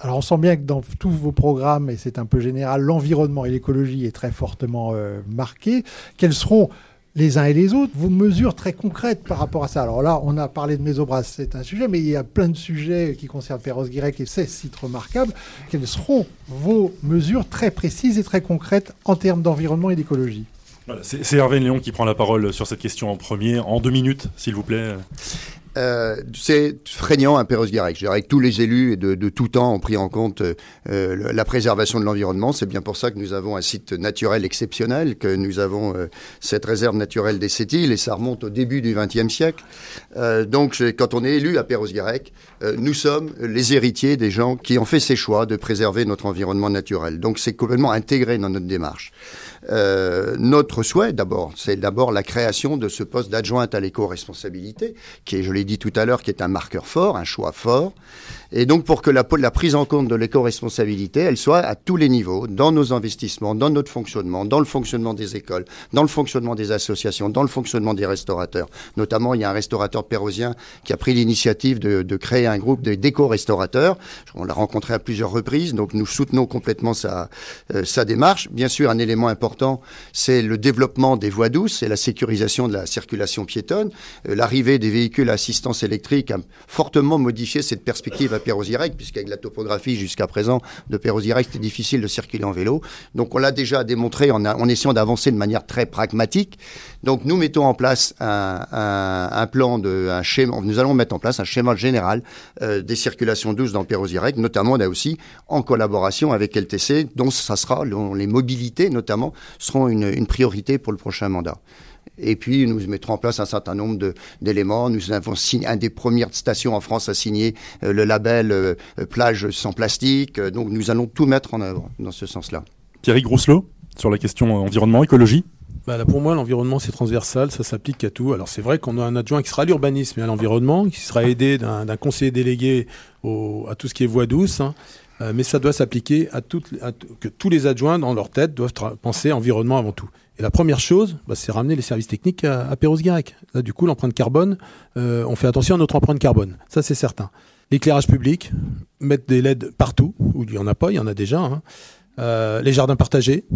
Alors on sent bien que dans tous vos programmes, et c'est un peu général, l'environnement et l'écologie est très fortement euh, marqué. Quels seront les uns et les autres vos mesures très concrètes par rapport à ça? Alors là, on a parlé de Mésobras, c'est un sujet, mais il y a plein de sujets qui concernent Perros-Guirec et ces sites remarquables. Quelles seront vos mesures très précises et très concrètes en termes d'environnement et d'écologie? C'est Hervé Léon qui prend la parole sur cette question en premier, en deux minutes, s'il vous plaît. Euh, c'est frégnant à Perros-Guirec. Je dirais que tous les élus de, tout temps ont pris en compte euh, la préservation de l'environnement. C'est bien pour ça que nous avons un site naturel exceptionnel, que nous avons euh, cette réserve naturelle des Sept-Îles, et ça remonte au début du XXe siècle. Euh, donc, quand on est élu à Perros-Guirec, nous sommes les héritiers des gens qui ont fait ces choix de préserver notre environnement naturel. Donc, c'est complètement intégré dans notre démarche. Euh, notre souhait, d'abord, c'est d'abord la création de ce poste d'adjointe à l'éco-responsabilité, qui est, je l'ai dit tout à l'heure, qui est un marqueur fort, un choix fort. Et donc, pour que la, prise en compte de l'éco-responsabilité, elle soit à tous les niveaux, dans nos investissements, dans notre fonctionnement, dans le fonctionnement des écoles, dans le fonctionnement des associations, dans le fonctionnement des restaurateurs. Notamment, il y a un restaurateur pérosien qui a pris l'initiative de, de, créer un groupe d'éco-restaurateurs. On l'a rencontré à plusieurs reprises, donc nous soutenons complètement sa, euh, sa démarche. Bien sûr, un élément important, c'est le développement des voies douces et la sécurisation de la circulation piétonne. Euh, L'arrivée des véhicules à assistance électrique a fortement modifié cette perspective à Perros-Guirec, puisqu'avec la topographie jusqu'à présent de Perros-Guirec, c'était difficile de circuler en vélo. Donc on l'a déjà démontré en, essayant d'avancer de manière très pragmatique. Donc nous mettons en place un, plan de un schéma. Nous allons mettre en place un schéma général euh, des circulations douces dans Perros-Guirec, notamment là aussi en collaboration avec LTC, dont ça sera les mobilités notamment seront une priorité pour le prochain mandat. Et puis, nous mettrons en place un certain nombre d'éléments. Nous avons signé un des premières stations en France à signer euh, le label euh, plage sans plastique. Donc, nous allons tout mettre en œuvre dans ce sens-là. Thierry Grousselot, sur la question environnement, écologie bah là, pour moi, l'environnement, c'est transversal, ça s'applique à tout. Alors, c'est vrai qu'on a un adjoint qui sera à l'urbanisme et à l'environnement, qui sera aidé d'un conseiller délégué au, à tout ce qui est voie douce. Hein. Euh, mais ça doit s'appliquer à, toutes, à que tous les adjoints, dans leur tête, doivent penser environnement avant tout. Et la première chose, bah, c'est ramener les services techniques à, à Perros-Guirec. Là, du coup, l'empreinte carbone, euh, on fait attention à notre empreinte carbone. Ça, c'est certain. L'éclairage public, mettre des LED partout, où il n'y en a pas, il y en a déjà. Hein. Euh, les jardins partagés,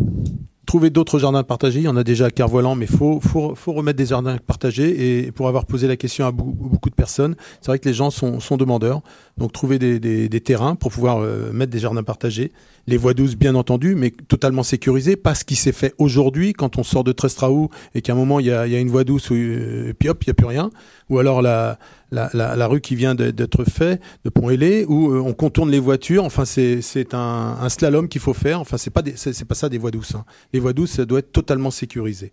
trouver d'autres jardins partagés. Il y en a déjà à Kervoilan, mais faut, faut, remettre des jardins partagés. Et pour avoir posé la question à beaucoup de personnes, c'est vrai que les gens sont, demandeurs. Donc trouver des terrains pour pouvoir euh, mettre des jardins partagés. Les voies douces, bien entendu, mais totalement sécurisées. Pas ce qui s'est fait aujourd'hui quand on sort de Trestraou et qu'à un moment il y a, une voie douce, où, euh, puis hop, il n'y a plus rien. Ou alors la, rue qui vient d'être faite, de Pont-Ailé, où euh, on contourne les voitures. Enfin, c'est un, slalom qu'il faut faire. Enfin, c'est pas, pas ça des voies douces. Hein. Les voies douces, ça doit être totalement sécurisé.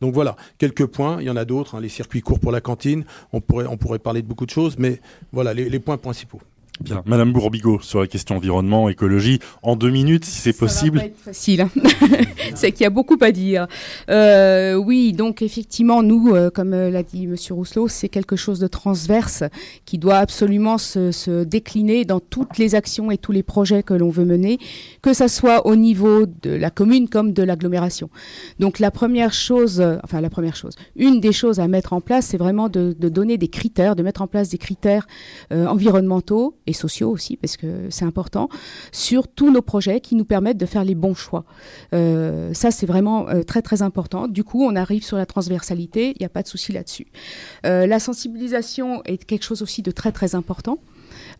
Donc voilà, quelques points. Il y en a d'autres, hein, les circuits courts pour la cantine. On pourrait, on pourrait parler de beaucoup de choses, mais voilà les points principaux. Bien. Madame Bourbigo, sur la question environnement, écologie, en deux minutes, si c'est possible. Ça va pas être facile. Hein. c'est qu'il y a beaucoup à dire. Euh, oui, donc effectivement, nous, euh, comme euh, l'a dit Monsieur Rousselot, c'est quelque chose de transverse qui doit absolument se, se, décliner dans toutes les actions et tous les projets que l'on veut mener, que ça soit au niveau de la commune comme de l'agglomération. Donc la première chose, enfin la première chose, une des choses à mettre en place, c'est vraiment de, de, donner des critères, de mettre en place des critères euh, environnementaux et sociaux aussi, parce que c'est important, sur tous nos projets qui nous permettent de faire les bons choix. Euh, ça, c'est vraiment euh, très très important. Du coup, on arrive sur la transversalité, il n'y a pas de souci là-dessus. Euh, la sensibilisation est quelque chose aussi de très très important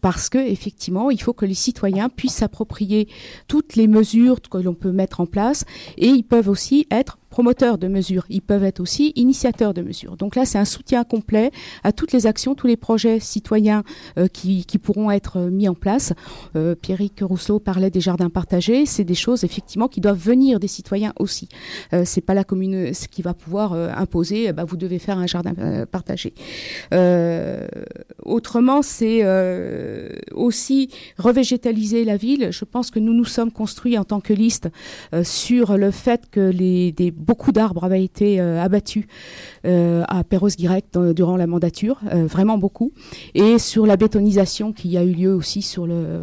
parce que effectivement, il faut que les citoyens puissent s'approprier toutes les mesures que l'on peut mettre en place et ils peuvent aussi être promoteurs de mesures, ils peuvent être aussi initiateurs de mesures. Donc là, c'est un soutien complet à toutes les actions, tous les projets citoyens euh, qui, qui, pourront être mis en place. Euh, Pierrick Rousseau parlait des jardins partagés, c'est des choses effectivement qui doivent venir des citoyens aussi. Euh, c'est pas la commune qui va pouvoir euh, imposer, bah, vous devez faire un jardin euh, partagé. autrement, c'est aussi revégétaliser la ville. Je pense que nous nous sommes construits en tant que liste sur le fait que les des beaucoup d'arbres avaient été euh, abattus à Perros-Guirec durant la mandature, vraiment beaucoup, et sur la bétonisation qui a eu lieu aussi, sur le,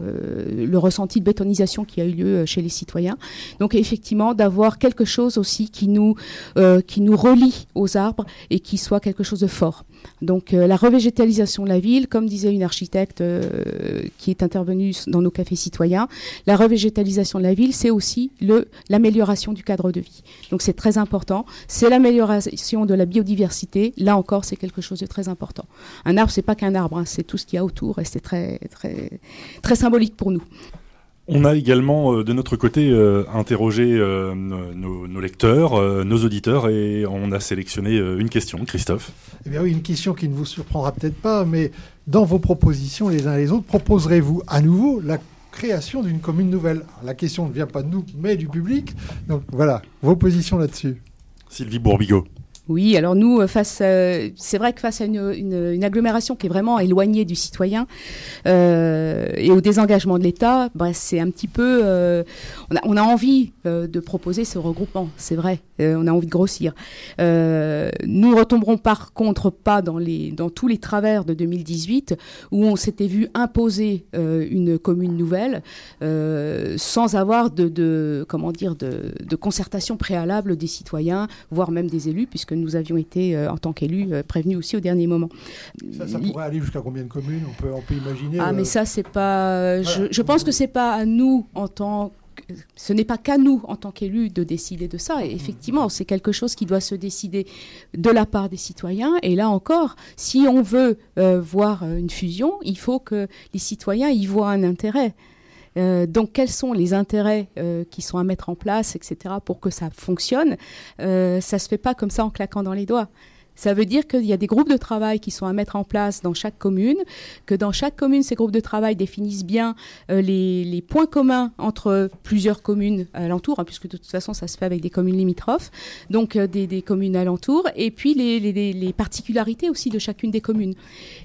le ressenti de bétonisation qui a eu lieu chez les citoyens. Donc effectivement, d'avoir quelque chose aussi qui nous, qui nous relie aux arbres et qui soit quelque chose de fort. Donc la revégétalisation de la ville, comme disait une architecte qui est intervenue dans nos cafés citoyens, la revégétalisation de la ville, c'est aussi l'amélioration du cadre de vie. Donc c'est très important. C'est l'amélioration de la biodiversité. Là encore, c'est quelque chose de très important. Un arbre, c'est pas qu'un arbre, hein, c'est tout ce qu'il y a autour et c'est très, très, très symbolique pour nous. On a également euh, de notre côté euh, interrogé euh, nos, lecteurs, nos auditeurs et on a sélectionné une question. Christophe Eh bien oui, une question qui ne vous surprendra peut-être pas, mais dans vos propositions les uns les autres, proposerez-vous à nouveau la création d'une commune nouvelle? La question ne vient pas de nous, mais du public. Donc voilà, vos positions là-dessus. Sylvie Bourbigo. Oui, alors nous, euh, face, euh, c'est vrai que face à une, agglomération qui est vraiment éloignée du citoyen euh, et au désengagement de l'État, bah, c'est un petit peu, on, a, envie de proposer ce regroupement, c'est vrai, on a envie de grossir. nous retomberons par contre pas dans les, dans tous les travers de 2018 où on s'était vu imposer une commune nouvelle sans avoir de, de comment dire, de, de concertation préalable des citoyens, voire même des élus, puisque nous avions été, euh, en tant qu'élus, euh, prévenus aussi au dernier moment. Ça, pourrait aller jusqu'à combien de communes on peut, on peut imaginer Ah, mais euh, ça, c'est pas. Je, pense que c'est pas à nous, en tant ce n'est pas qu'à nous, en tant qu'élus, de décider de ça. Et effectivement, c'est quelque chose qui doit se décider de la part des citoyens. Et là encore, si on veut voir une fusion, il faut que les citoyens y voient un intérêt. Euh, donc, quels sont les intérêts euh, qui sont à mettre en place, etc., pour que ça fonctionne? Euh, Ça se fait pas comme ça en claquant dans les doigts. Ça veut dire qu'il y a des groupes de travail qui sont à mettre en place dans chaque commune, que dans chaque commune, ces groupes de travail définissent bien euh, les, points communs entre plusieurs communes alentours, hein, puisque de toute façon, ça se fait avec des communes limitrophes, donc euh, des, communes alentours, et puis les, particularités aussi de chacune des communes.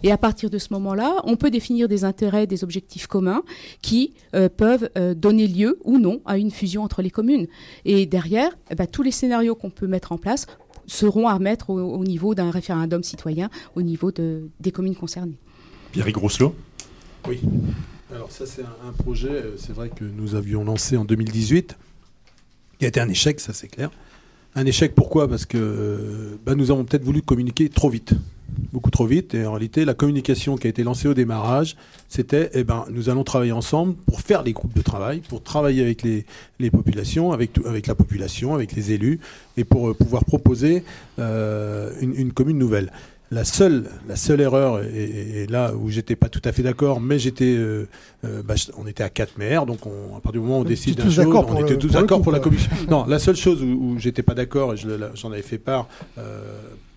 Et à partir de ce moment-là, on peut définir des intérêts, des objectifs communs qui euh, peuvent donner lieu ou non à une fusion entre les communes. Et derrière, eh ben, tous les scénarios qu'on peut mettre en place seront à mettre au, niveau d'un référendum citoyen, au niveau de, des communes concernées. Pierre Grosselot Oui. Alors ça, c'est un, projet, euh, c'est vrai que nous avions lancé en 2018, qui a été un échec, ça c'est clair. Un échec pourquoi? Parce que euh, bah, nous avons peut-être voulu communiquer trop vite beaucoup trop vite. Et en réalité, la communication qui a été lancée au démarrage, c'était, eh ben, nous allons travailler ensemble pour faire des groupes de travail, pour travailler avec les, populations, avec, avec la population, avec les élus, et pour euh, pouvoir proposer euh, une, commune nouvelle. La seule, la seule erreur, et, là où j'étais pas tout à fait d'accord, mais j'étais, euh, bah, on était à quatre maires, donc on, à partir du moment où on décide d'un chose, on était tous d'accord pour, la commission. non, la seule chose où, où j'étais pas d'accord, et j'en avais fait part,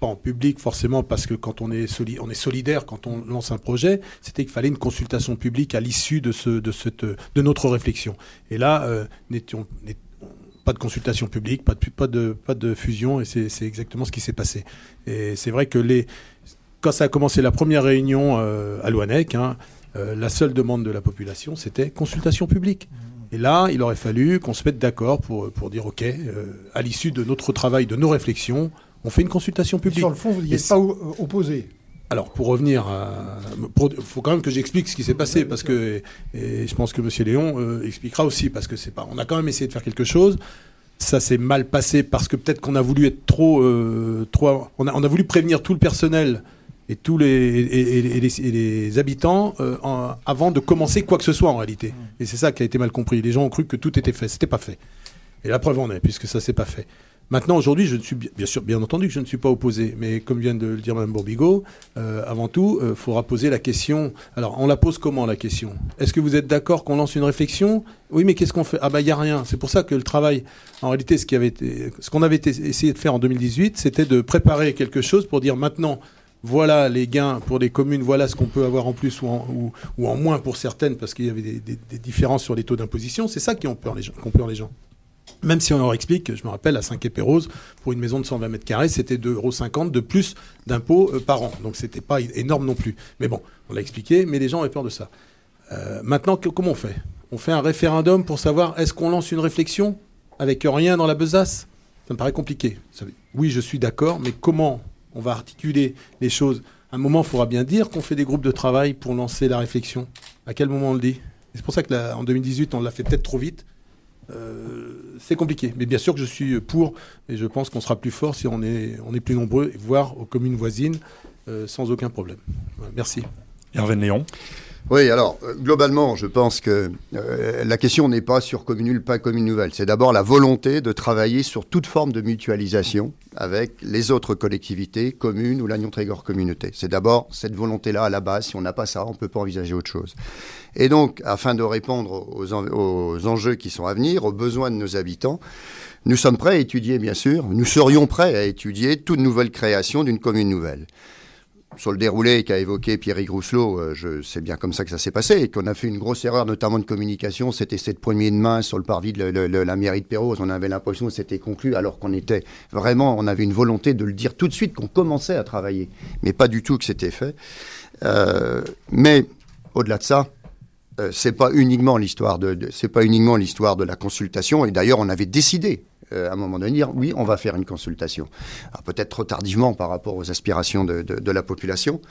pas en public forcément parce que quand on est, on est solidaire quand on lance un projet, c'était qu'il fallait une consultation publique à l'issue de, ce, de, cette, de notre réflexion. Et là, euh, n'étions pas de consultation publique, pas de, pas de, pas de fusion, et c'est exactement ce qui s'est passé. Et c'est vrai que les, quand ça a commencé la première réunion euh, à Loanec, hein, euh, la seule demande de la population, c'était consultation publique. Et là, il aurait fallu qu'on se mette d'accord pour, pour dire, OK, à l'issue de notre travail, de nos réflexions, on fait une consultation publique. sur le fond, vous n'y êtes pas euh, opposé alors, pour revenir, il faut quand même que j'explique ce qui s'est passé, parce que, et je pense que M. Léon euh, expliquera aussi, parce que c'est pas, on a quand même essayé de faire quelque chose. Ça s'est mal passé parce que peut-être qu'on a voulu être trop, euh, trop, on a, on a, voulu prévenir tout le personnel et tous les, et, les, habitants avant de commencer quoi que ce soit en réalité. Et c'est ça qui a été mal compris. Les gens ont cru que tout était fait, c'était pas fait. Et la preuve en est, puisque ça s'est pas fait. Maintenant, aujourd'hui, je ne suis bien sûr, bien entendu, que je ne suis pas opposé, mais comme vient de le dire Mme Bourbigo, euh, avant tout, il euh, faudra poser la question. Alors, on la pose comment la question? Est-ce que vous êtes d'accord qu'on lance une réflexion? Oui, mais qu'est-ce qu'on fait? Ah bah, il y a rien. C'est pour ça que le travail, en réalité, ce qu'on avait essayé de faire en 2018, c'était de préparer quelque chose pour dire maintenant. Voilà les gains pour les communes, voilà ce qu'on peut avoir en plus ou en, en moins pour certaines parce qu'il y avait des, différences sur les taux d'imposition. C'est ça qui ont peur les gens. Qui peur les gens. Même si on leur explique, je me rappelle, à 5 épées roses, pour une maison de 120 mètres carrés, c'était 2,50 euros de plus d'impôts euh, par an. Donc c'était pas énorme non plus. Mais bon, on l'a expliqué, mais les gens avaient peur de ça. Euh, maintenant, comment on fait? On fait un référendum pour savoir est-ce qu'on lance une réflexion avec rien dans la besace? Ça me paraît compliqué. Oui, je suis d'accord, mais comment on va articuler les choses? À un moment, il faudra bien dire qu'on fait des groupes de travail pour lancer la réflexion. À quel moment on le dit? C'est pour ça qu'en 2018, on l'a fait peut-être trop vite. Euh, c'est compliqué. Mais bien sûr que je suis pour, et je pense qu'on sera plus fort si on est, on est plus nombreux, voire aux communes voisines, euh, sans aucun problème. merci. Hervé Léon. Oui, alors euh, globalement, je pense que la question n'est pas sur commune nulle, pas commune nouvelle. C'est d'abord la volonté de travailler sur toute forme de mutualisation avec les autres collectivités, communes ou l'Agnon Trégor communauté. C'est d'abord cette volonté-là à la base. Si on n'a pas ça, on ne peut pas envisager autre chose. Et donc, afin de répondre aux, aux, enjeux qui sont à venir, aux besoins de nos habitants, nous sommes prêts à étudier, bien sûr, nous serions prêts à étudier toute nouvelle création d'une commune nouvelle sur le déroulé qu'a évoqué Pierre Rousselot, euh, je sais bien comme ça que ça s'est passé, et qu'on a fait une grosse erreur, notamment de communication, c'était cette de main sur le parvis de la mairie de Perros. On avait l'impression que c'était conclu, alors qu'on était vraiment, on avait une volonté de le dire tout de suite, qu'on commençait à travailler, mais pas du tout que c'était fait. Euh, mais au-delà de ça, euh, c'est pas uniquement l'histoire de, de c'est pas uniquement l'histoire de la consultation. Et d'ailleurs, on avait décidé euh, à un moment donné, dire oui, on va faire une consultation. Peut-être trop tardivement par rapport aux aspirations de, la population.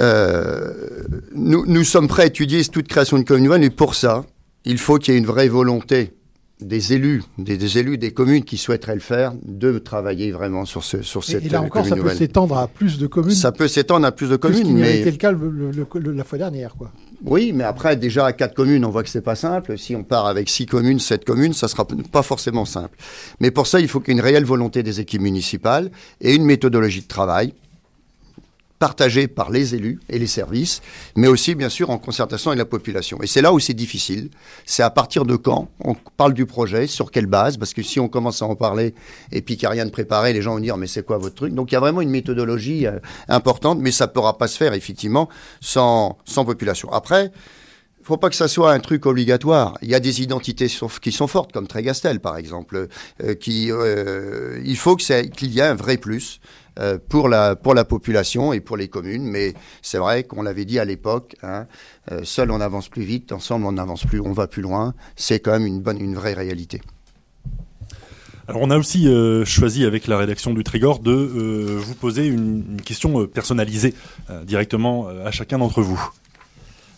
Euh, nous, nous, sommes prêts à étudier toute création de commune nouvelle, et pour ça, il faut qu'il y ait une vraie volonté des élus, des, élus des communes qui souhaiteraient le faire, de travailler vraiment sur, ce, sur cette Et là encore, ça peut s'étendre à plus de communes. Ça peut s'étendre à plus de communes, ce mais été le cas la fois dernière, quoi. Oui, mais après, déjà à quatre communes, on voit que c'est pas simple. Si on part avec six communes, sept communes, ça sera pas forcément simple. Mais pour ça, il faut qu'il y ait une réelle volonté des équipes municipales et une méthodologie de travail partagé par les élus et les services, mais aussi bien sûr en concertation avec la population. Et c'est là où c'est difficile. C'est à partir de quand on parle du projet, sur quelle base, parce que si on commence à en parler et puis qu'il n'y a rien de préparé, les gens vont dire mais c'est quoi votre truc? Donc il y a vraiment une méthodologie euh, importante, mais ça ne pourra pas se faire effectivement sans, sans population. Après, faut pas que ça soit un truc obligatoire. Il y a des identités qui sont fortes, comme Trégastel par exemple, euh, qui euh, il faut qu'il y ait un vrai plus. Euh, pour, la, pour la population et pour les communes. Mais c'est vrai qu'on l'avait dit à l'époque, hein, euh, seul on avance plus vite, ensemble on avance plus, on va plus loin. C'est quand même une, bonne, une vraie réalité. Alors on a aussi euh, choisi avec la rédaction du Trégor de vous poser une, question personnalisée directement à chacun d'entre vous.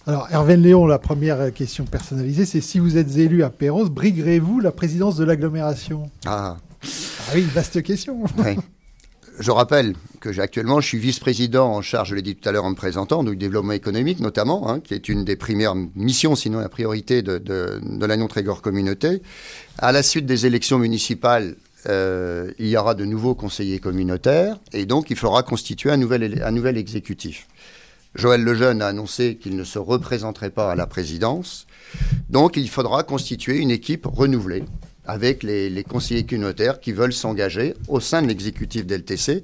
Alors Hervé Léon, la première question personnalisée, c'est si vous êtes élu à Perros, briguerez-vous la présidence de l'agglomération? Ah. ah. oui, vaste question. Je rappelle que actuellement, je suis vice-président en charge, je l'ai dit tout à l'heure en me présentant, du développement économique notamment, hein, qui est une des premières missions, sinon la priorité de, la Trégor Communauté. À la suite des élections municipales, euh, il y aura de nouveaux conseillers communautaires et donc il faudra constituer un nouvel exécutif. Joël Lejeune a annoncé qu'il ne se représenterait pas à la présidence. Donc il faudra constituer une équipe renouvelée avec les, conseillers communautaires qui veulent s'engager au sein de l'exécutif d'LTC.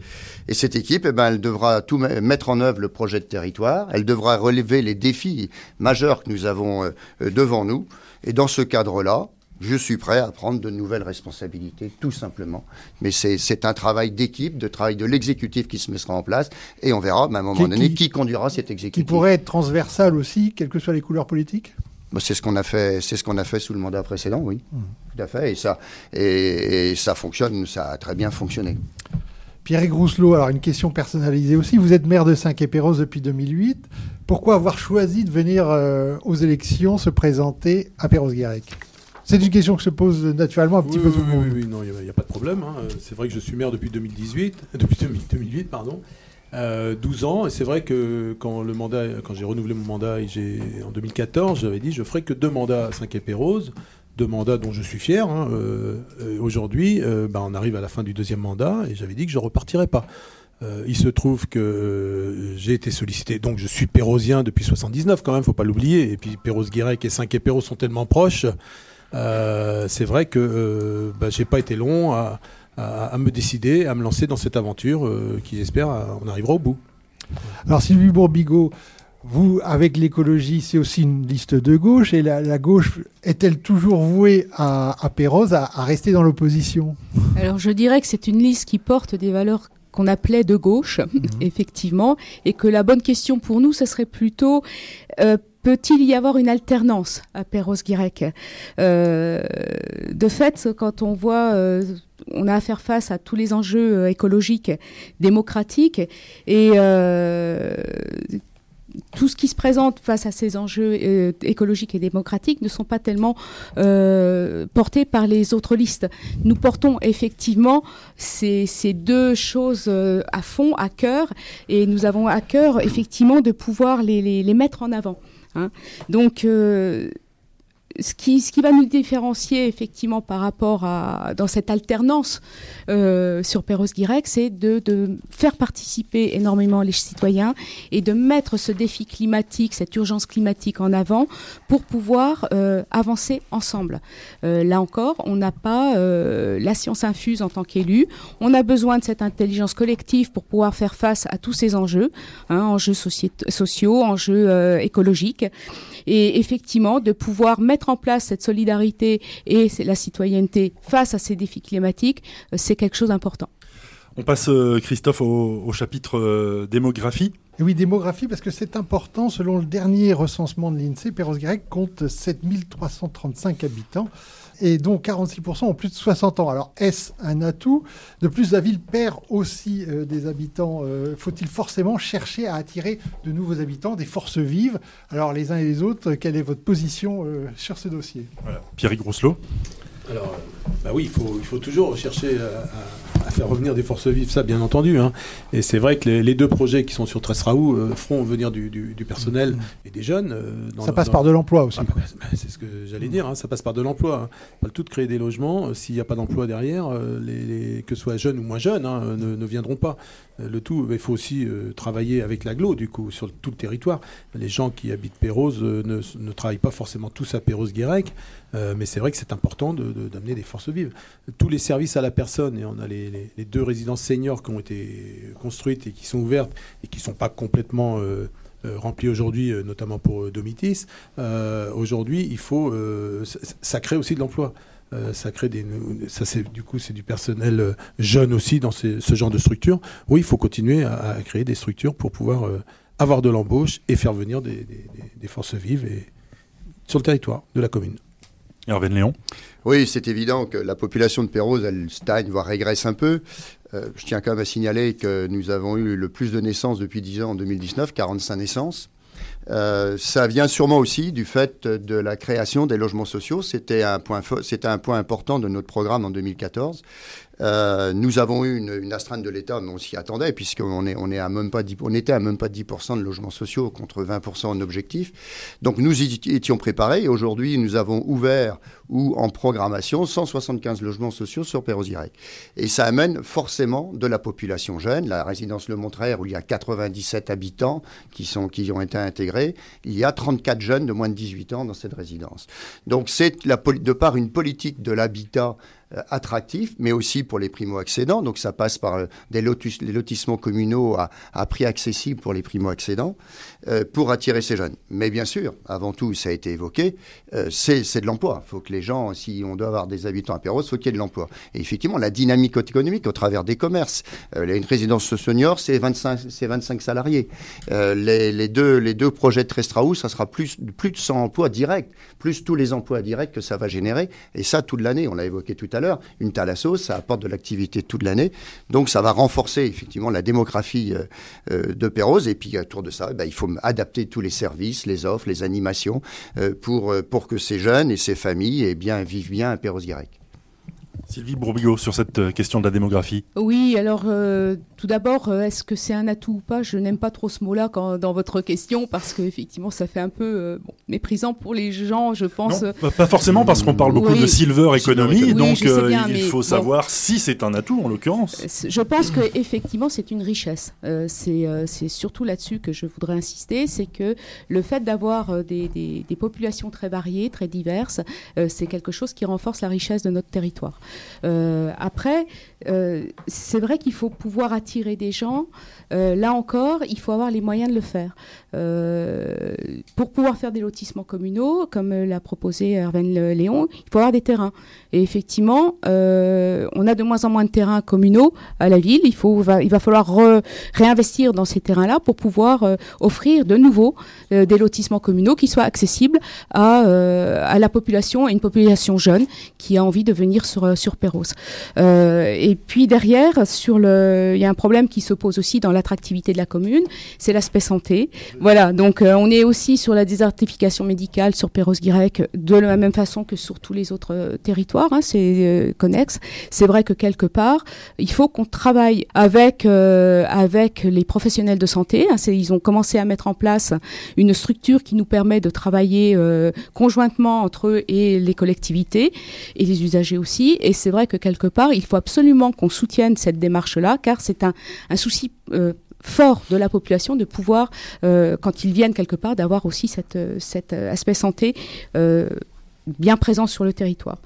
Et cette équipe, eh ben, elle devra tout mettre en œuvre le projet de territoire, elle devra relever les défis majeurs que nous avons euh, devant nous. Et dans ce cadre-là, je suis prêt à prendre de nouvelles responsabilités, tout simplement. Mais c'est un travail d'équipe, de travail de l'exécutif qui se mettra en place, et on verra, à un moment donné, qui, conduira cet exécutif. Qui pourrait être transversal aussi, quelles que soient les couleurs politiques? C'est ce qu'on a fait, c'est ce qu'on a fait sous le mandat précédent, oui, mmh. tout à fait, et ça, et, ça fonctionne, ça a très bien fonctionné. Pierre Grousselot, alors une question personnalisée aussi. Vous êtes maire de Saint-Quay-Péros depuis 2008. Pourquoi avoir choisi de venir euh, aux élections se présenter à Perros-Guirec C'est une question que se pose naturellement un petit peu tout le monde. Oui, oui, non, il n'y a, pas de problème. Hein. C'est vrai que je suis maire depuis 2018, depuis 2008, pardon. 12 euh, ans. Et c'est vrai que quand le mandat, quand j'ai renouvelé mon mandat en 2014, j'avais dit je ferai que deux mandats à Saint-Quay-Pérouse, deux mandats dont je suis fier. Hein, euh, aujourd'hui, euh, bah, on arrive à la fin du deuxième mandat et j'avais dit que je repartirais pas. il se trouve que j'ai été sollicité, donc je suis pérosien depuis 79 quand même, faut pas l'oublier. Et puis Perros-Guirec et Saint-Quay-Pérouse sont tellement proches. c'est vrai que bah, j'ai pas été long à, à, me décider, à me lancer dans cette aventure euh, qui, j'espère, euh, on arrivera au bout. Alors Sylvie Bourbigo, vous, avec l'écologie, c'est aussi une liste de gauche, et la, gauche est-elle toujours vouée à, à Péroz à, rester dans l'opposition? Alors je dirais que c'est une liste qui porte des valeurs qu'on appelait de gauche, mhm. effectivement, et que la bonne question pour nous, ce serait plutôt... Euh, peut-il y avoir une alternance à Perros-Guirec De fait, quand on voit on a à faire face à tous les enjeux écologiques, démocratiques, et tout ce qui se présente face à ces enjeux euh, écologiques et démocratiques ne sont pas tellement euh, portés par les autres listes. Nous portons effectivement ces, deux choses euh, à fond, à cœur, et nous avons à cœur effectivement de pouvoir les, mettre en avant. Hein. Donc ce qui, ce qui va nous différencier effectivement par rapport à dans cette alternance euh, sur Perros Guirec, c'est de, de, faire participer énormément les citoyens et de mettre ce défi climatique, cette urgence climatique en avant pour pouvoir euh, avancer ensemble. Euh, là encore, on n'a pas euh, la science infuse en tant qu'élu. On a besoin de cette intelligence collective pour pouvoir faire face à tous ces enjeux, hein, enjeux sociaux, enjeux euh, écologiques, et effectivement de pouvoir mettre en place cette solidarité et la citoyenneté face à ces défis climatiques, euh, c'est quelque chose d'important. On passe, euh, Christophe, au, chapitre euh, démographie. oui, démographie, parce que c'est important. Selon le dernier recensement de l'INSEE, Perros-Guirec compte 7335 habitants et dont 46% ont plus de 60 ans. Alors, est-ce un atout? De plus, la ville perd aussi euh, des habitants. Euh, faut-il forcément chercher à attirer de nouveaux habitants, des forces vives? Alors, les uns et les autres, quelle est votre position euh, sur ce dossier? Voilà. Pierre Grosselot alors, bah oui, il faut, il faut toujours chercher à, faire revenir des forces vives, ça bien entendu. Hein. Et c'est vrai que les, deux projets qui sont sur Tresraou euh, feront venir du, personnel et des jeunes. Euh, ça passe par de l'emploi aussi. Ah, bah, bah, c'est ce que j'allais dire, hein, ça passe par de l'emploi. Hein. Pas le tout de créer des logements. Euh, s'il n'y a pas d'emploi derrière, les, que ce soit jeunes ou moins jeunes, ne, ne, viendront pas. Le tout, il faut aussi travailler avec l'aglo, du coup, sur tout le territoire. Les gens qui habitent Pérouse ne, ne, travaillent pas forcément tous à Pérouse-Guérec. Euh, mais c'est vrai que c'est important d'amener des forces vives. Tous les services à la personne, et on a les, deux résidences seniors qui ont été construites et qui sont ouvertes et qui ne sont pas complètement euh, euh, remplies aujourd'hui, notamment pour Domitis. aujourd'hui, il faut, ça crée aussi de l'emploi. ça crée des, ça c'est du coup c'est du personnel jeune aussi dans ce genre de structure. Oui, il faut continuer à, créer des structures pour pouvoir avoir de l'embauche et faire venir des, des forces vives et, sur le territoire de la commune. Hervé Léon Oui, c'est évident que la population de Pérouse, elle stagne, voire régresse un peu. Euh, je tiens quand même à signaler que nous avons eu le plus de naissances depuis 10 ans en 2019, 45 naissances. Euh, ça vient sûrement aussi du fait de la création des logements sociaux. C'était un point, c'était un point important de notre programme en 2014. Euh, nous avons eu une, une astreinte de l'État, mais on s'y attendait, puisqu'on est, on est à même pas 10, on était à même pas 10% de logements sociaux contre 20% en objectif. Donc nous y étions préparés aujourd'hui nous avons ouvert ou en programmation 175 logements sociaux sur Perros-Guirec. Et ça amène forcément de la population jeune. La résidence Le Montraire, où il y a 97 habitants qui, sont, qui ont été intégrés, il y a 34 jeunes de moins de 18 ans dans cette résidence. Donc c'est de par une politique de l'habitat attractif, mais aussi pour les primo-accédants. Donc ça passe par euh, des lotissements communaux à, prix accessible pour les primo-accédants euh, pour attirer ces jeunes. Mais bien sûr, avant tout, ça a été évoqué, c'est de l'emploi. Il faut que les gens, si on doit avoir des habitants à Perros, il faut qu'il y ait de l'emploi. Et effectivement, la dynamique économique au travers des commerces. une résidence senior, c'est 25, 25 salariés. Les, deux, projets de Trestraou, ça sera plus, de 100 emplois directs, plus tous les emplois directs que ça va générer. Et ça, toute l'année, on l'a évoqué tout à une thalasso, ça apporte de l'activité toute l'année. Donc ça va renforcer effectivement la démographie euh, euh, de Perros. Et puis autour de ça, bah, il faut adapter tous les services, les offres, les animations euh, pour, que ces jeunes et ces familles eh vivent bien à Perros-Guirec. Sylvie Bourbillot, sur cette euh, question de la démographie. Oui, alors euh, tout d'abord, euh, est-ce que c'est un atout ou pas? Je n'aime pas trop ce mot-là dans votre question parce qu'effectivement, ça fait un peu méprisant pour les gens, je pense. Non, pas forcément parce qu'on parle beaucoup de silver economy, donc il faut savoir si c'est un atout en l'occurrence. Je pense qu'effectivement, c'est une richesse. c'est surtout là-dessus que je voudrais insister, c'est que le fait d'avoir des, des, populations très variées, très diverses, c'est quelque chose qui renforce la richesse de notre territoire. Après, c'est vrai qu'il faut pouvoir attirer des gens. là encore, il faut avoir les moyens de le faire. pour pouvoir faire des lotissements communaux, comme l'a proposé Hervé Léon, il faut avoir des terrains. Et effectivement, on a de moins en moins de terrains communaux à la ville. Il, faut, va, il va falloir réinvestir dans ces terrains-là pour pouvoir offrir de nouveau des lotissements communaux qui soient accessibles à, à la population et une population jeune qui a envie de venir sur, sur Perros. Euh, et puis derrière, sur il y a un problème qui se pose aussi dans l'attractivité de la commune, c'est l'aspect santé. Voilà, donc euh, on est aussi sur la désertification médicale sur Perros-Guirec de la même façon que sur tous les autres euh, territoires, hein, c'est connexe. C'est vrai que quelque part, il faut qu'on travaille avec avec les professionnels de santé. Hein, ils ont commencé à mettre en place une structure qui nous permet de travailler conjointement entre eux et les collectivités et les usagers aussi. Et c'est vrai que quelque part, il faut absolument qu'on soutienne cette démarche-là, car c'est un, souci euh, fort de la population de pouvoir, euh, quand ils viennent quelque part, d'avoir aussi cet aspect santé euh, bien présent sur le territoire.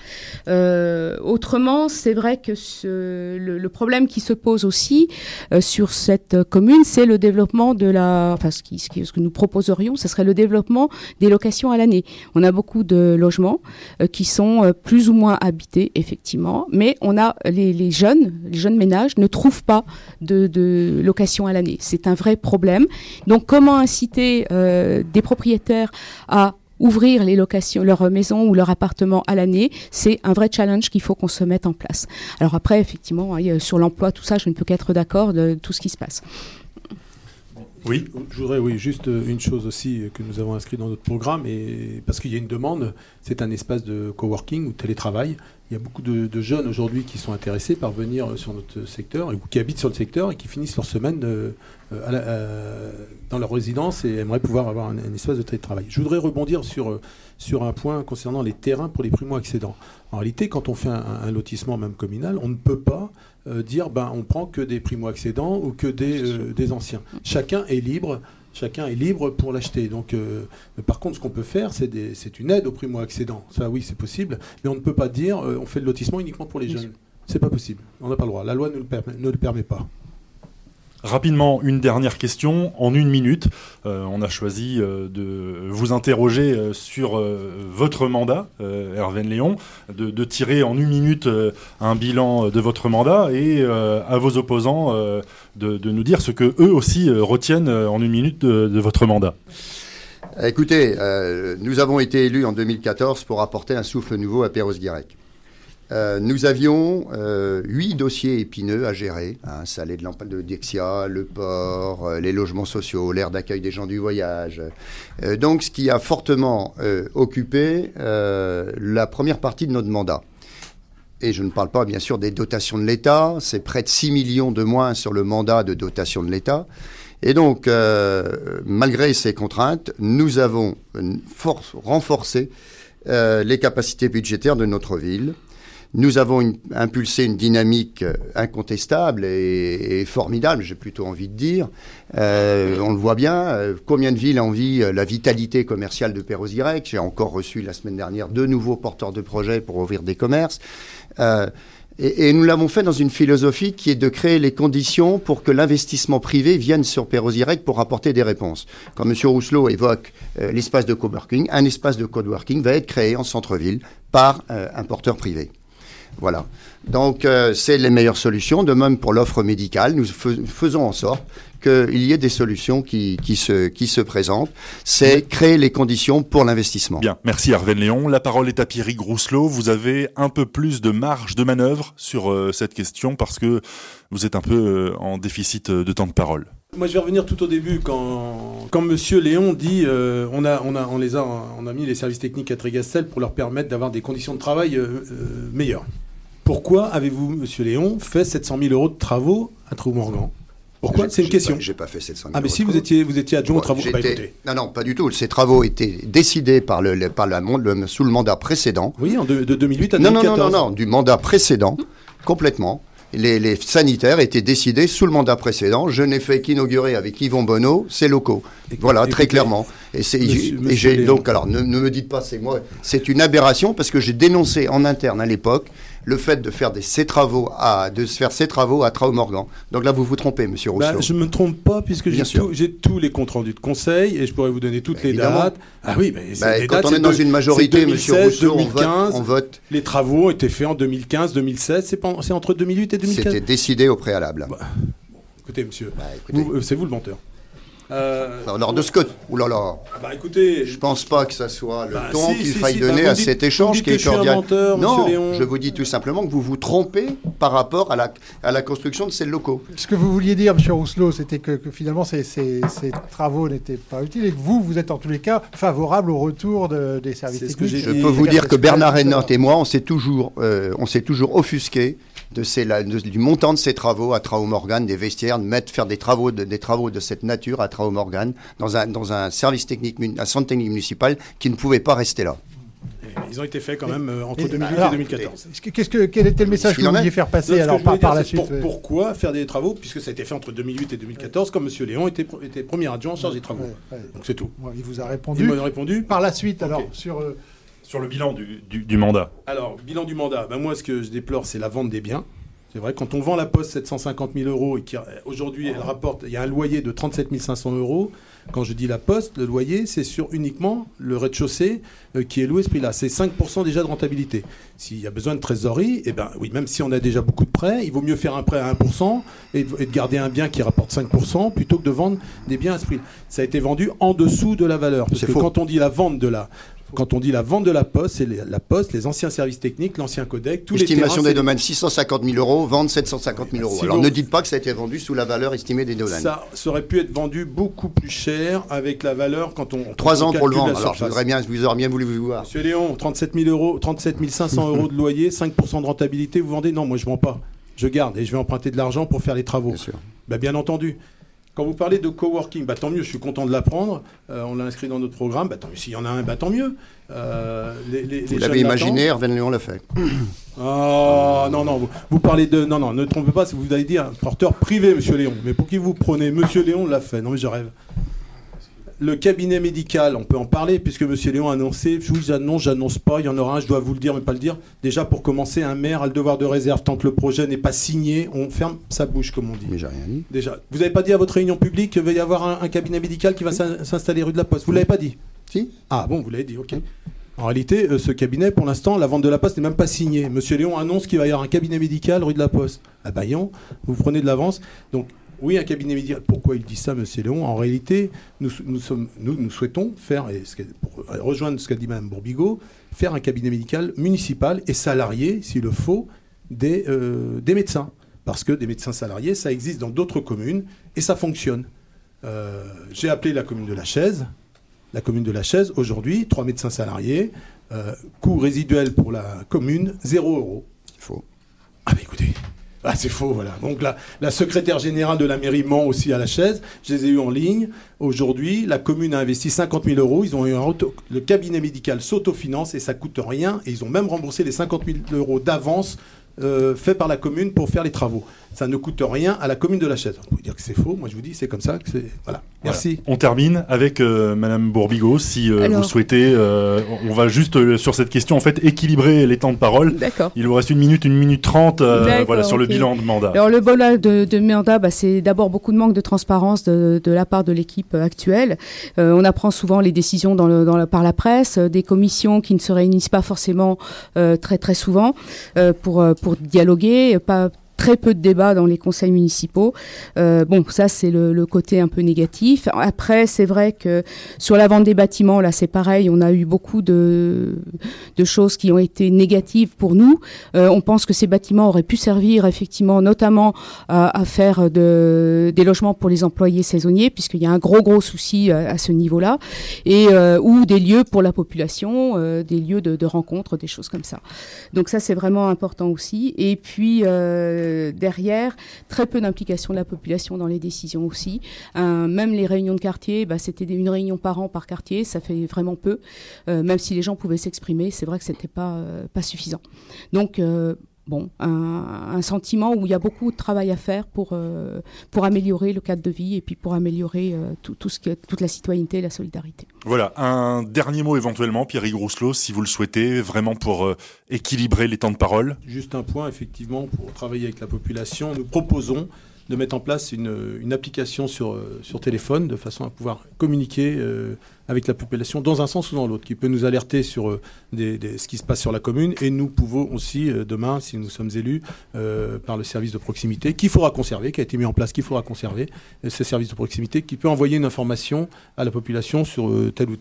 Euh, autrement, c'est vrai que le, problème qui se pose aussi euh, sur cette commune, c'est le développement de la, enfin ce, qui, ce, ce, que nous proposerions, ce serait le développement des locations à l'année. On a beaucoup de logements euh, qui sont plus ou moins habités, effectivement, mais on a les, jeunes, les jeunes ménages ne trouvent pas de, de location à l'année. C'est un vrai problème. Donc, comment inciter des propriétaires à ouvrir les locations, leur maison ou leur appartement à l'année, c'est un vrai challenge qu'il faut qu'on se mette en place. Alors après, effectivement, hein, sur l'emploi, tout ça, je ne peux qu'être d'accord de tout ce qui se passe. Oui. Je voudrais, oui, juste une chose aussi que nous avons inscrit dans notre programme, et parce qu'il y a une demande, c'est un espace de coworking ou télétravail. Il y a beaucoup de, jeunes aujourd'hui qui sont intéressés par venir sur notre secteur, ou qui habitent sur le secteur et qui finissent leur semaine euh, euh, dans leur résidence et aimeraient pouvoir avoir un, espace de télétravail. Je voudrais rebondir sur, euh, sur un point concernant les terrains pour les primo-accédants. En réalité, quand on fait un, lotissement même communal, on ne peut pas euh, dire ben, on prend que des primo-accédants ou que des, euh, des anciens. Chacun est libre chacun est libre pour l'acheter. Donc, euh, par contre, ce qu'on peut faire, c'est une aide aux primo-accédants. Ça, oui, c'est possible, mais on ne peut pas dire on fait le lotissement uniquement pour les jeunes. C'est pas possible. On n'a pas le droit. La loi ne le permet, ne le permet pas. Rapidement, une dernière question en une minute. Euh, on a choisi euh, de vous interroger euh, sur votre mandat, Hervé Léon, de, tirer en une minute un bilan de votre mandat et à vos opposants de, de, nous dire ce que eux aussi retiennent en une minute de, de votre mandat. Écoutez, nous avons été élus en 2014 pour apporter un souffle nouveau à Perros-Guirec. Euh, nous avions euh, huit dossiers épineux à gérer, hein, Salé de l'Empale de Dixia, le port, euh, les logements sociaux, l'aire d'accueil des gens du voyage. Donc, ce qui a fortement occupé la première partie de notre mandat. Et je ne parle pas, bien sûr, des dotations de l'État. C'est près de 6 millions de moins sur le mandat de dotation de l'État. Et donc, malgré ces contraintes, nous avons renforcé les capacités budgétaires de notre ville. Nous avons impulsé une dynamique incontestable et, formidable, j'ai plutôt envie de dire. Euh, on le voit bien. Euh, combien de villes envient la vitalité commerciale de Perros-Guirec J'ai encore reçu la semaine dernière deux nouveaux porteurs de projets pour ouvrir des commerces. Euh, et, nous l'avons fait dans une philosophie qui est de créer les conditions pour que l'investissement privé vienne sur Perros-Guirec pour apporter des réponses. Quand M. Rousselot évoque euh, l'espace de coworking, un espace de coworking va être créé en centre-ville par euh, un porteur privé. Voilà. Donc, euh, c'est les meilleures solutions. De même pour l'offre médicale, nous fais, faisons en sorte qu'il y ait des solutions qui, qui, se, qui se présentent. C'est créer les conditions pour l'investissement. Bien, merci Hervé Léon. La parole est à Pierrick Grousselot. Vous avez un peu plus de marge de manœuvre sur euh, cette question parce que vous êtes un peu euh, en déficit de temps de parole. Moi, je vais revenir tout au début quand, quand Monsieur Léon dit euh, on a on a on les a on a mis les services techniques à Trégastel pour leur permettre d'avoir des conditions de travail euh, euh, meilleures. Pourquoi avez-vous, Monsieur Léon, fait 700 000 euros de travaux à Trou-Morgan pourquoi? C'est une question. J'ai pas fait 700 000 Ah, mais si vous étiez, vous étiez adjoint aux travaux. Bah, non, non, pas du tout. Ces travaux étaient décidés par le, par la, le, sous le mandat précédent. Oui, en de, de 2008 à non, 2014. Non, non, non, non, du mandat précédent, complètement. Les, les, sanitaires étaient décidés sous le mandat précédent. Je n'ai fait qu'inaugurer avec Yvon Bonneau ces locaux. Voilà, très clairement. Et j'ai- donc, alors, ne, ne me dites pas, c'est moi, c'est une aberration parce que j'ai dénoncé en interne à l'époque le fait de faire des, ces travaux à, de se faire ces travaux à Traumorgan. Donc là, vous vous trompez, monsieur Rousseau. Bah, je me trompe pas puisque j'ai tout- tous les comptes rendus de conseil et je pourrais vous donner toutes les Évidemment. dates. Ah oui, mais c'est Bah, les quand dates, on est dans de- une majorité, c'est monsieur 2016, Rousseau, on vote, 2015. on vote. Les travaux ont été faits en 2015, 2016. C'est entre 2008 et 2015. C'était décidé au préalable. Bah, Écoutez, monsieur, Bah, écoutez. euh, c'est vous le menteur. Euh, Alors, de Scott, oulala, bah écoutez, je pense pas que ça soit le Bah, ton si, qu'il si, faille si, donner bah, à dites- cet échange qui est cordial. menteur, non, monsieur Léon. je vous dis tout simplement que vous vous trompez par rapport à la, à la construction de ces locaux. Ce que vous vouliez dire, M. Rousselot, c'était que, que finalement ces, ces- ces travaux n'étaient pas utiles et que vous, vous êtes en tous les cas favorable au retour de- des services ce que Je peux vous dire que Bernard. Reynaud et moi, on s'est toujours, euh, on s'est toujours offusqué de ces, la- de- du montant de ces travaux à Traumorgan, des vestiaires, de mettre faire des travaux de, des travaux de cette nature à Traumorgan dans un, dans un service technique, un centre technique municipal qui ne pouvait pas rester là. ils ont été faits quand même euh, entre Et- 2008 alors, et 2014. Qu'est-ce que, quel était le message que Il vous vouliez faire Non, passer que alors par, la suite pour- ouais. Pourquoi faire des travaux Puisque ça a été fait entre 2008 et 2014, quand M. Léon était, était premier adjoint en charge des travaux. Ouais, ouais. Donc c'est tout. Ouais, il vous a Il répondu. m'a répondu. Par la suite, alors, sur... euh, Sur le bilan du, du- du mandat. Alors, bilan du mandat. Ben, moi, ce que je déplore, c'est la vente des biens. C'est vrai, quand on vend la poste 750 000 euros et qu'aujourd'hui, elle rapporte, il y a un loyer de 37 500 euros. Quand je dis la poste, le loyer, c'est sur uniquement le rez-de-chaussée euh, qui est loué ce prix-là. C'est 5% déjà de rentabilité. S'il y a besoin de trésorerie, eh ben, oui, même si on a déjà beaucoup de prêts, il vaut mieux faire un prêt à 1% et de, garder un bien qui rapporte 5% plutôt que de vendre des biens à ce prix. Ça a été vendu en dessous de la valeur. Parce que faux. quand on dit la vente de la, quand on dit la vente de la poste, c'est les- la poste, les anciens services techniques, l'ancien codec, tous les Estimation terrains, des domaines 650 000 euros, vente 750 000 euros. Si Alors vous- ne dites pas que ça a été vendu sous la valeur estimée des domaines. Ça, ça aurait pu être vendu beaucoup plus cher avec la valeur quand on. Trois ans pour le vendre. Alors je voudrais bien, je vous aurais bien voulu vous voir. Monsieur Léon, 37 000 euros, 37 500 euros de loyer, 5% de rentabilité, vous vendez? Non, moi je vends pas. Je garde et je vais emprunter de l'argent pour faire les travaux. Bien sûr. Bah, bien entendu. Quand vous parlez de coworking, bah, tant mieux, je suis content de l'apprendre. Euh, on l'a inscrit dans notre programme. Bah, tant mieux, s'il y en a un, bah, tant mieux. Euh, les, les- Vous l'avez imaginé, Hervé Léon l'a fait. Ah non, non, vous, vous parlez de. Non, non, ne trompez pas, vous allez dire porteur privé, monsieur Léon. Mais pour qui vous prenez Monsieur Léon l'a fait. Non, mais je rêve. Le cabinet médical, on peut en parler, puisque monsieur Léon a annoncé. Oui, j'annonce, j'annonce pas, il y en aura un, je dois vous le dire, mais pas le dire. Déjà, pour commencer, un maire a le devoir de réserve tant que le projet n'est pas signé. On ferme sa bouche, comme on dit. Mais j'ai rien dit. Déjà, vous n'avez pas dit à votre réunion publique qu'il va y avoir un, un cabinet médical qui va s'in- s'installer rue de la Poste. Vous l'avez pas dit? Si ah bon, vous l'avez dit, ok. En réalité, euh, ce cabinet, pour l'instant, la vente de la Poste n'est même pas signée. Monsieur Léon annonce qu'il va y avoir un cabinet médical rue de la Poste. À Bayon, vous prenez de l'avance. Donc, oui, un cabinet médical. Pourquoi il dit ça, Monsieur Léon En réalité, nous, nous, sommes, nous, nous souhaitons faire, et ce qu'a- pour rejoindre ce qu'a dit Mme Bourbigo, faire un cabinet médical municipal et salarié, s'il le faut, des, euh, des médecins. Parce que des médecins salariés, ça existe dans d'autres communes et ça fonctionne. Euh, J'ai appelé la commune de la Chaise. La commune de la Chaise, aujourd'hui, trois médecins salariés, euh, coût résiduel pour la commune, 0 euros. C'est faux. Ah bah écoutez, ah, c'est faux, voilà. Donc la, la secrétaire générale de la mairie ment aussi à la chaise. Je les ai eus en ligne. Aujourd'hui, la commune a investi 50 000 euros. Le cabinet médical s'autofinance et ça coûte rien. Et ils ont même remboursé les 50 000 euros d'avance euh, fait par la commune pour faire les travaux. Ça ne coûte rien à la commune de la chaise. Vous pouvez dire que c'est faux. Moi, je vous dis, c'est comme ça. Que c'est... Voilà. Merci. Voilà. On termine avec euh, Madame Bourbigo, si euh, Alors- vous souhaitez. euh, on va juste euh, sur cette question en fait équilibrer les temps de parole. D'accord. Il vous reste une minute, une minute trente, euh, voilà sur le bilan de mandat. Alors le bol de, de mandat, bah, c'est d'abord beaucoup de manque de transparence de, de la part de l'équipe actuelle. Euh, on apprend souvent les décisions dans le, dans le- par la presse, des commissions qui ne se réunissent pas forcément euh, très très souvent euh, pour pour dialoguer, pas très peu de débats dans les conseils municipaux. Euh, bon, ça c'est le, le côté un peu négatif. Après, c'est vrai que sur la vente des bâtiments, là c'est pareil, on a eu beaucoup de, de choses qui ont été négatives pour nous. Euh, on pense que ces bâtiments auraient pu servir effectivement, notamment à, à faire de, des logements pour les employés saisonniers, puisqu'il y a un gros gros souci euh, à ce niveau-là, et euh, ou des lieux pour la population, euh, des lieux de, de rencontres, des choses comme ça. Donc ça c'est vraiment important aussi. Et puis euh, derrière, très peu d'implication de la population dans les décisions aussi. Euh, même les réunions de quartier, bah, c'était une réunion par an par quartier, ça fait vraiment peu. Euh, même si les gens pouvaient s'exprimer, c'est vrai que c'était pas euh, pas suffisant. Donc euh, bon, un, sentiment où il y a beaucoup de travail à faire pour, pour améliorer le cadre de vie et puis pour améliorer tout, tout, ce que, toute la citoyenneté et la solidarité. Voilà, un dernier mot éventuellement, Pierre Rousselot, si vous le souhaitez, vraiment pour équilibrer les temps de parole. Juste un point, effectivement, pour travailler avec la population, nous proposons de mettre en place une, application sur, euh, sur téléphone de façon à pouvoir communiquer euh, avec la population dans un sens ou dans l'autre, qui peut nous alerter sur euh, ce qui se passe sur la commune. Et nous pouvons aussi, demain, si nous sommes élus par le service de proximité, faudra conserver, qui a été mis en place, qu'il faudra conserver, ce service de proximité qui peut envoyer une information à la population sur telle ou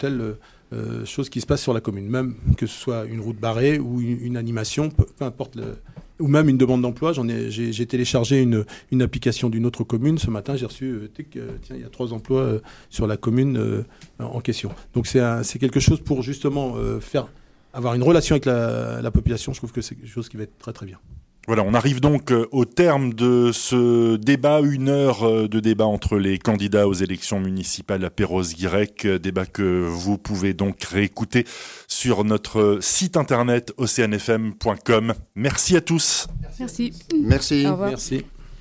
telle chose qui se passe sur la commune, même que ce soit une route barrée ou une, animation, peu, importe le, ou même une demande d'emploi. J'en ai, j'ai, téléchargé une, une application d'une autre commune ce matin. J'ai reçu, euh, euh, tiens, il y a trois emplois euh, sur la commune en question. Donc c'est, c'est quelque chose pour justement faire avoir une relation avec la population. Je trouve que c'est quelque chose qui va être très très bien. Voilà, on arrive donc euh, au terme de ce débat, une heure euh, de débat entre les candidats aux élections municipales à Perros-Guirec, euh, débat que vous pouvez donc réécouter sur notre site internet oceanfm.com. Merci à tous. Merci. Merci. Au revoir. Merci.